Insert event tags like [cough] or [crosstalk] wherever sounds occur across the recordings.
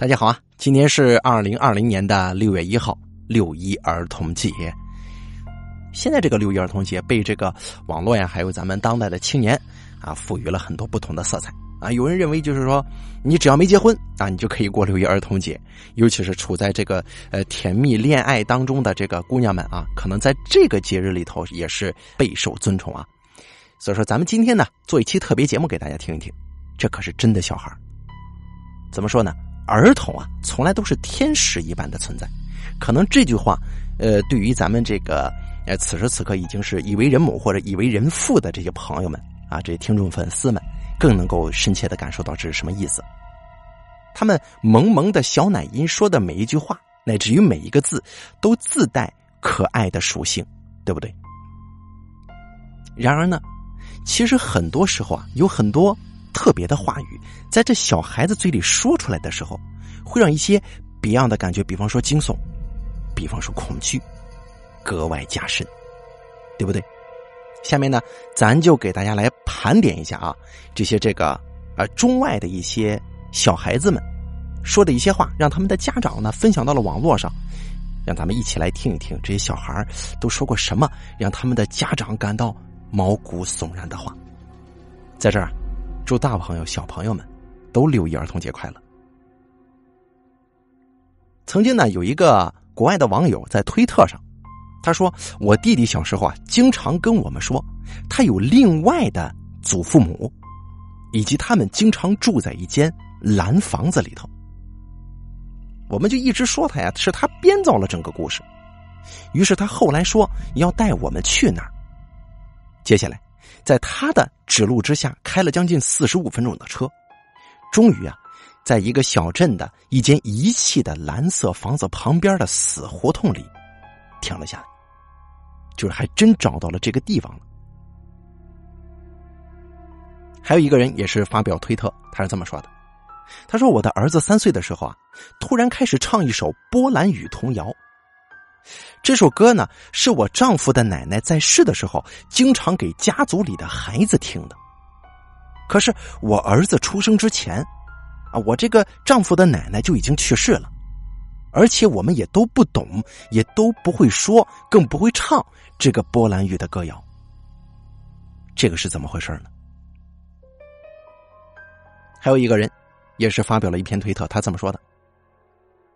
大家好啊！今天是二零二零年的六月一号，六一儿童节。现在这个六一儿童节被这个网络呀，还有咱们当代的青年啊，赋予了很多不同的色彩啊。有人认为就是说，你只要没结婚啊，你就可以过六一儿童节。尤其是处在这个呃甜蜜恋爱当中的这个姑娘们啊，可能在这个节日里头也是备受尊崇啊。所以说，咱们今天呢，做一期特别节目给大家听一听，这可是真的小孩怎么说呢？儿童啊，从来都是天使一般的存在。可能这句话，呃，对于咱们这个呃此时此刻已经是已为人母或者已为人父的这些朋友们啊，这些听众粉丝们，更能够深切的感受到这是什么意思。他们萌萌的小奶音说的每一句话，乃至于每一个字，都自带可爱的属性，对不对？然而呢，其实很多时候啊，有很多。特别的话语，在这小孩子嘴里说出来的时候，会让一些别样的感觉，比方说惊悚，比方说恐惧，格外加深，对不对？下面呢，咱就给大家来盘点一下啊，这些这个呃中外的一些小孩子们说的一些话，让他们的家长呢分享到了网络上，让咱们一起来听一听这些小孩都说过什么，让他们的家长感到毛骨悚然的话，在这儿。祝大朋友、小朋友们都六一儿童节快乐！曾经呢，有一个国外的网友在推特上，他说：“我弟弟小时候啊，经常跟我们说，他有另外的祖父母，以及他们经常住在一间蓝房子里头。”我们就一直说他呀，是他编造了整个故事。于是他后来说要带我们去那儿。接下来。在他的指路之下，开了将近四十五分钟的车，终于啊，在一个小镇的一间遗弃的蓝色房子旁边的死胡同里停了下来，就是还真找到了这个地方了。还有一个人也是发表推特，他是这么说的：“他说我的儿子三岁的时候啊，突然开始唱一首波兰语童谣。”这首歌呢，是我丈夫的奶奶在世的时候经常给家族里的孩子听的。可是我儿子出生之前，啊，我这个丈夫的奶奶就已经去世了，而且我们也都不懂，也都不会说，更不会唱这个波兰语的歌谣。这个是怎么回事呢？还有一个人，也是发表了一篇推特，他这么说的。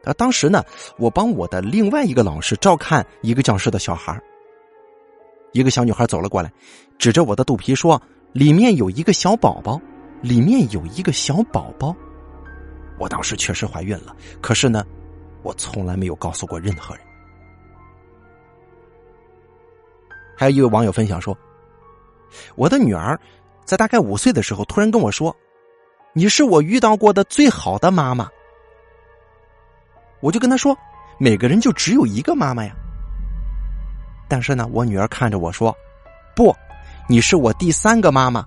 啊，当时呢，我帮我的另外一个老师照看一个教室的小孩一个小女孩走了过来，指着我的肚皮说：“里面有一个小宝宝，里面有一个小宝宝。”我当时确实怀孕了，可是呢，我从来没有告诉过任何人。还有一位网友分享说：“我的女儿在大概五岁的时候，突然跟我说：‘你是我遇到过的最好的妈妈。’”我就跟他说：“每个人就只有一个妈妈呀。”但是呢，我女儿看着我说：“不，你是我第三个妈妈，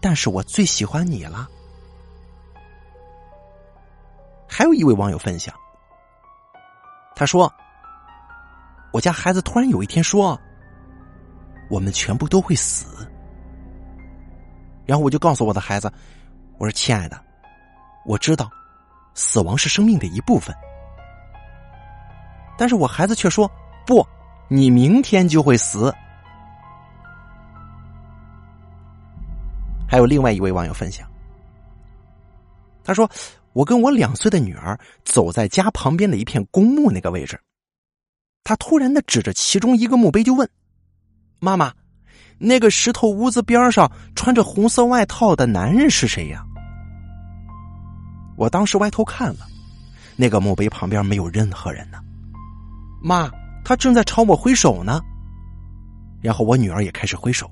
但是我最喜欢你了。”还有一位网友分享，他说：“我家孩子突然有一天说，我们全部都会死。”然后我就告诉我的孩子：“我说，亲爱的，我知道，死亡是生命的一部分。”但是我孩子却说：“不，你明天就会死。”还有另外一位网友分享，他说：“我跟我两岁的女儿走在家旁边的一片公墓那个位置，他突然的指着其中一个墓碑就问：‘妈妈，那个石头屋子边上穿着红色外套的男人是谁呀？’我当时歪头看了，那个墓碑旁边没有任何人呢。”妈，他正在朝我挥手呢。然后我女儿也开始挥手。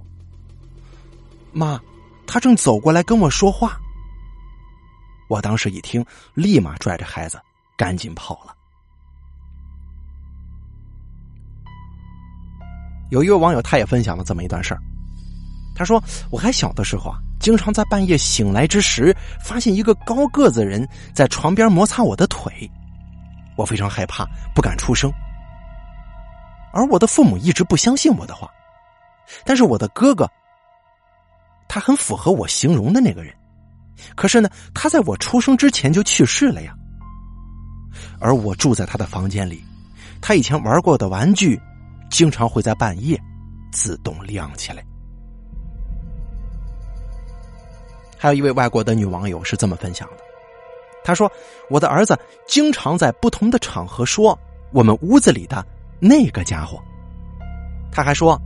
妈，他正走过来跟我说话。我当时一听，立马拽着孩子赶紧跑了。有一位网友，他也分享了这么一段事儿。他说：“我还小的时候啊，经常在半夜醒来之时，发现一个高个子人在床边摩擦我的腿，我非常害怕，不敢出声。”而我的父母一直不相信我的话，但是我的哥哥，他很符合我形容的那个人，可是呢，他在我出生之前就去世了呀。而我住在他的房间里。他以前玩过的玩具，经常会在半夜自动亮起来。还有一位外国的女网友是这么分享的，她说：“我的儿子经常在不同的场合说我们屋子里的那个家伙。他还说，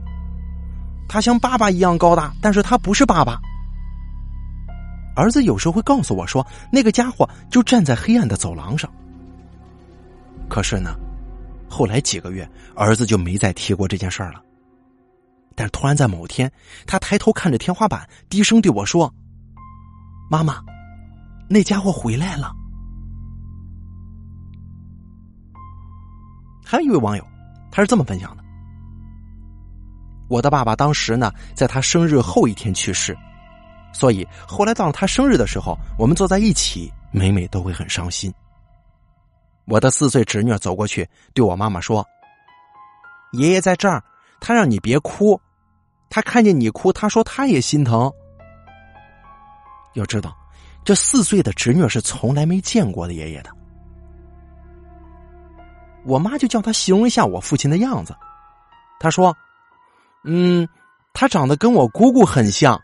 他像爸爸一样高大，但是他不是爸爸。儿子有时候会告诉我说，那个家伙就站在黑暗的走廊上。可是呢，后来几个月，儿子就没再提过这件事儿了。但是突然在某天，他抬头看着天花板，低声对我说。”妈妈，那家伙回来了。还有一位网友，他是这么分享的：我的爸爸当时呢，在他生日后一天去世，所以后来到了他生日的时候，我们坐在一起，每每都会很伤心。我的四岁侄女走过去对我妈妈说：“爷爷在这儿，他让你别哭，他看见你哭，他说他也心疼。”要知道，这四岁的侄女是从来没见过的爷爷的。我妈就叫他形容一下我父亲的样子。他说：“嗯，他长得跟我姑姑很像。”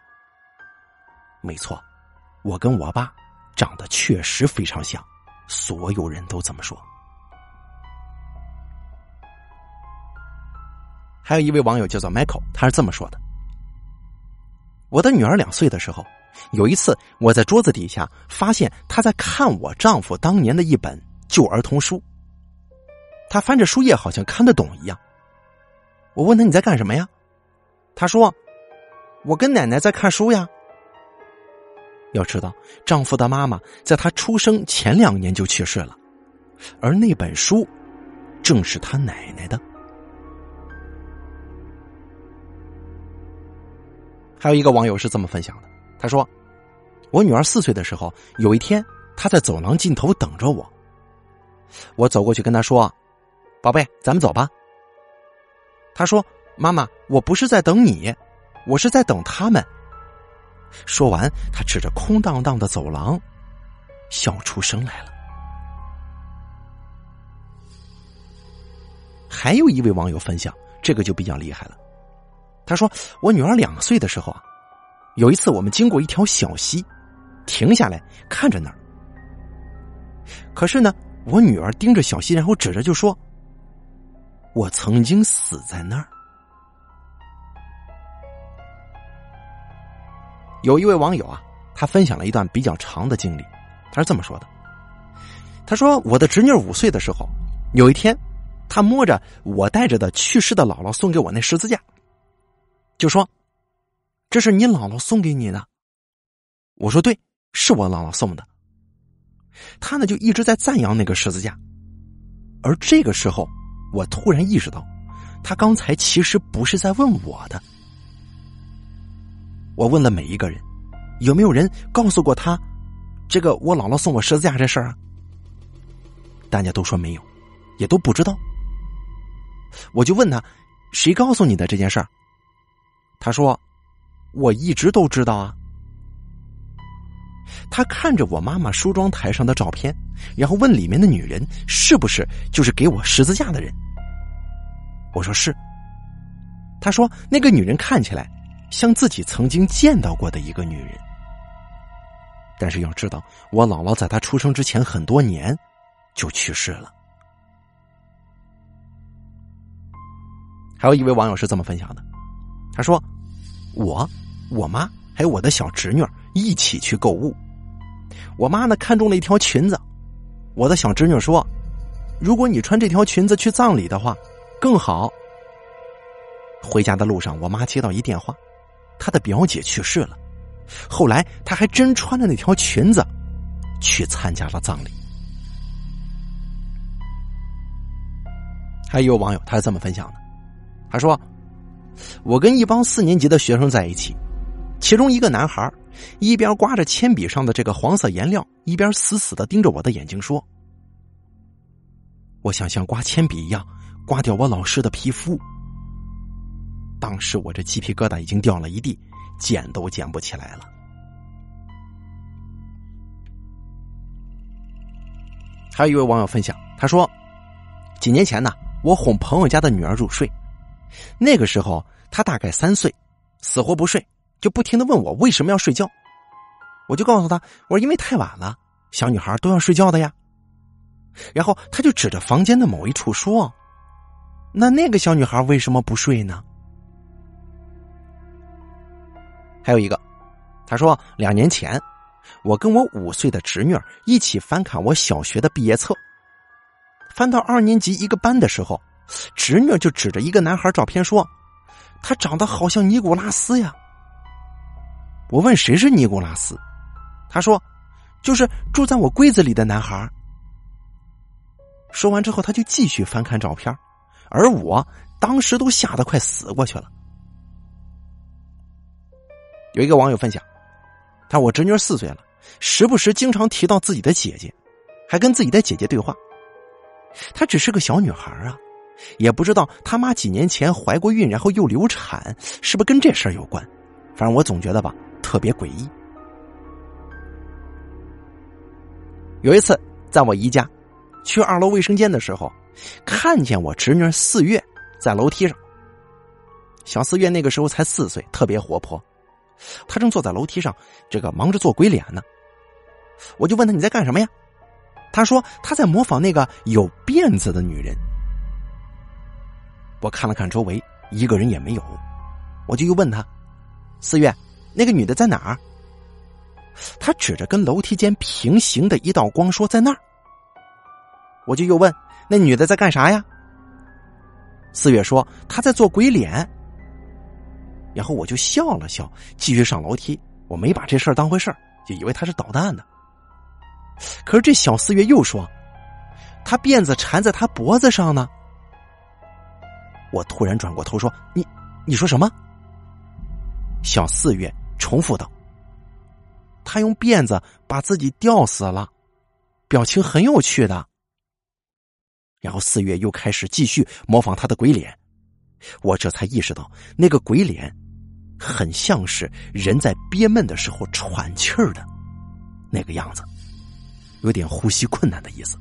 没错，我跟我爸长得确实非常像，所有人都这么说。还有一位网友叫做 Michael，他是这么说的：“我的女儿两岁的时候。”有一次，我在桌子底下发现她在看我丈夫当年的一本旧儿童书。他翻着书页，好像看得懂一样。我问他你在干什么呀？他说：“我跟奶奶在看书呀。”要知道，丈夫的妈妈在她出生前两年就去世了，而那本书正是她奶奶的。还有一个网友是这么分享的。他说：“我女儿四岁的时候，有一天她在走廊尽头等着我。我走过去跟她说：‘宝贝，咱们走吧。’他说：‘妈妈，我不是在等你，我是在等他们。’说完，他指着空荡荡的走廊，笑出声来了。还有一位网友分享，这个就比较厉害了。他说：‘我女儿两岁的时候啊。’”有一次，我们经过一条小溪，停下来看着那儿。可是呢，我女儿盯着小溪，然后指着就说：“我曾经死在那儿。”有一位网友啊，他分享了一段比较长的经历，他是这么说的：“他说，我的侄女五岁的时候，有一天，他摸着我带着的去世的姥姥送给我那十字架，就说。”这是你姥姥送给你的，我说对，是我姥姥送的。他呢就一直在赞扬那个十字架，而这个时候，我突然意识到，他刚才其实不是在问我的。我问了每一个人，有没有人告诉过他，这个我姥姥送我十字架这事儿啊？大家都说没有，也都不知道。我就问他，谁告诉你的这件事儿？他说。我一直都知道啊。他看着我妈妈梳妆台上的照片，然后问里面的女人是不是就是给我十字架的人。我说是。他说那个女人看起来像自己曾经见到过的一个女人，但是要知道，我姥姥在她出生之前很多年就去世了。还有一位网友是这么分享的，他说。我、我妈还有我的小侄女儿一起去购物。我妈呢看中了一条裙子，我的小侄女说：“如果你穿这条裙子去葬礼的话，更好。”回家的路上，我妈接到一电话，她的表姐去世了。后来，她还真穿着那条裙子去参加了葬礼。还有网友，他是这么分享的，他说。我跟一帮四年级的学生在一起，其中一个男孩一边刮着铅笔上的这个黄色颜料，一边死死的盯着我的眼睛说：“我想像刮铅笔一样刮掉我老师的皮肤。”当时我这鸡皮疙瘩已经掉了一地，捡都捡不起来了。还有一位网友分享，他说，几年前呢，我哄朋友家的女儿入睡，那个时候她大概三岁，死活不睡，就不停的问我为什么要睡觉。我就告诉他，我说因为太晚了，小女孩都要睡觉的呀。然后他就指着房间的某一处说：“那那个小女孩为什么不睡呢？”还有一个，他说两年前，我跟我五岁的侄女一起翻看我小学的毕业册。翻到二年级一个班的时候，侄女就指着一个男孩照片说：“他长得好像尼古拉斯呀。”我问谁是尼古拉斯，他说：“就是住在我柜子里的男孩。”说完之后，他就继续翻看照片，而我当时都吓得快死过去了。有一个网友分享，他我侄女四岁了，时不时经常提到自己的姐姐，还跟自己的姐姐对话。她只是个小女孩啊，也不知道他妈几年前怀过孕，然后又流产，是不是跟这事儿有关？反正我总觉得吧，特别诡异。有一次，在我姨家去二楼卫生间的时候，看见我侄女四月在楼梯上。小四月那个时候才四岁，特别活泼，她正坐在楼梯上，这个忙着做鬼脸呢。我就问她你在干什么呀？她说她在模仿那个有辫子的女人。我看了看周围，一个人也没有，我就又问她：“四月，那个女的在哪儿？”他指着跟楼梯间平行的一道光说：“在那儿。”我就又问：“那女的在干啥呀？”四月说：“她在做鬼脸。”然后我就笑了笑，继续上楼梯。我没把这事儿当回事儿，就以为她是捣蛋的。可是这小四月又说：“她辫子缠在她脖子上呢。”我突然转过头说：“你，你说什么？”小四月重复道：“他用辫子把自己吊死了，表情很有趣的。”然后四月又开始继续模仿他的鬼脸，我这才意识到那个鬼脸很像是人在憋闷的时候喘气儿的那个样子。有点呼吸困难的意思。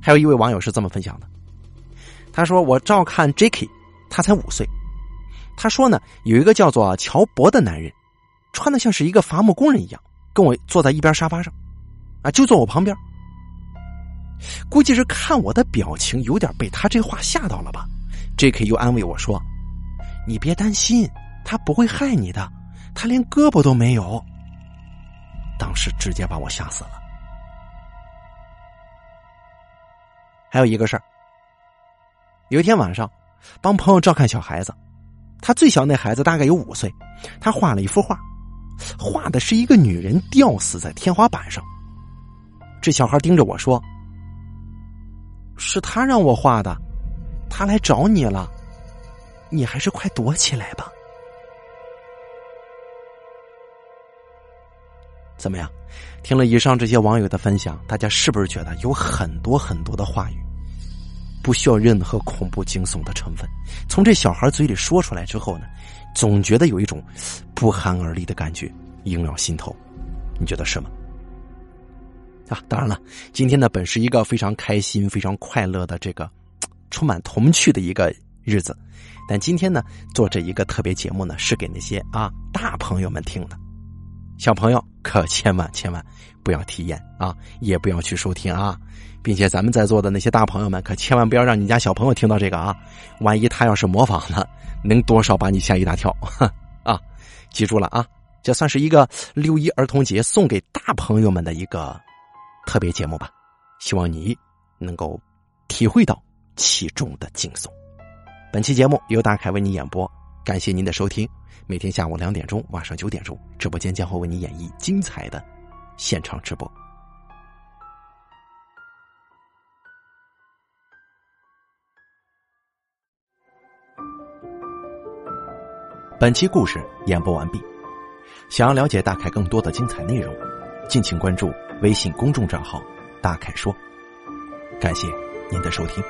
还有一位网友是这么分享的，他说：“我照看 Jacky 他才五岁。他说呢，有一个叫做乔博的男人，穿的像是一个伐木工人一样，跟我坐在一边沙发上，啊，就坐我旁边。估计是看我的表情有点被他这话吓到了吧。J.K 又安慰我说：‘你别担心，他不会害你的。’”他连胳膊都没有，当时直接把我吓死了。还有一个事儿，有一天晚上，帮朋友照看小孩子，他最小那孩子大概有五岁，他画了一幅画，画的是一个女人吊死在天花板上。这小孩盯着我说：“是他让我画的，他来找你了，你还是快躲起来吧。”怎么样？听了以上这些网友的分享，大家是不是觉得有很多很多的话语，不需要任何恐怖惊悚的成分？从这小孩嘴里说出来之后呢，总觉得有一种不寒而栗的感觉萦绕心头。你觉得是吗？啊，当然了，今天呢本是一个非常开心、非常快乐的这个充满童趣的一个日子，但今天呢做这一个特别节目呢，是给那些啊大朋友们听的。小朋友可千万千万不要体验啊，也不要去收听啊，并且咱们在座的那些大朋友们可千万不要让你家小朋友听到这个啊，万一他要是模仿了，能多少把你吓一大跳 [laughs] 啊！记住了啊，这算是一个六一儿童节送给大朋友们的一个特别节目吧，希望你能够体会到其中的惊悚。本期节目由大凯为你演播，感谢您的收听。每天下午两点钟，晚上九点钟，直播间将会为你演绎精彩的现场直播。本期故事演播完毕。想要了解大凯更多的精彩内容，敬请关注微信公众账号“大凯说”。感谢您的收听。